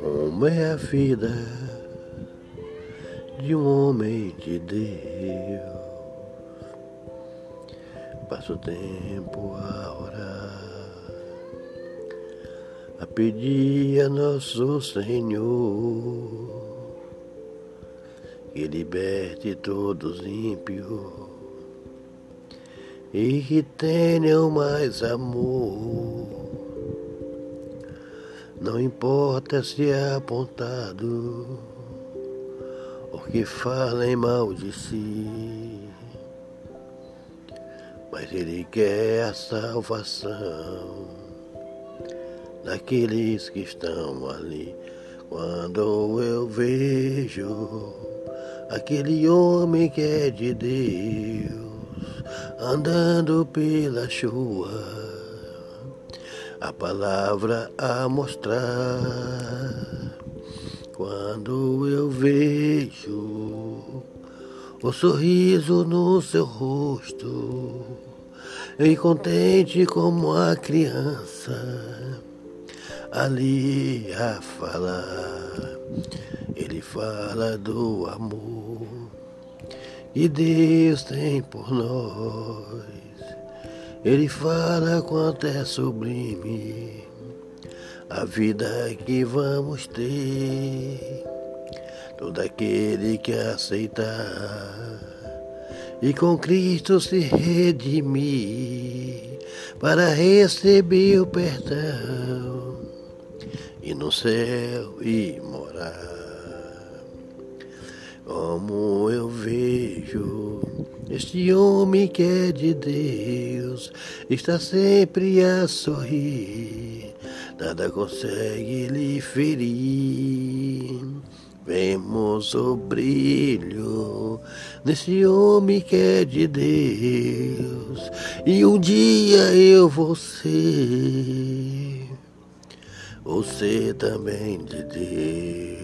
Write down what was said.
Como é a vida de um homem de Deus? Passo tempo a orar, a pedir a nosso Senhor que liberte todos ímpios e que tenham mais amor não importa se é apontado ou que falem mal de si, mas Ele quer a salvação daqueles que estão ali. Quando eu vejo aquele homem que é de Deus andando pela chuva a palavra a mostrar. Quando eu vejo o sorriso no seu rosto, e contente como a criança, ali a falar, ele fala do amor que Deus tem por nós. Ele fala quanto é sublime a vida que vamos ter. Todo aquele que aceitar e com Cristo se redimir para receber o perdão e no céu e morar. Como eu vejo este homem que é de Deus, está sempre a sorrir, nada consegue lhe ferir. Vemos o brilho desse homem que é de Deus, e um dia eu vou ser, você também de Deus.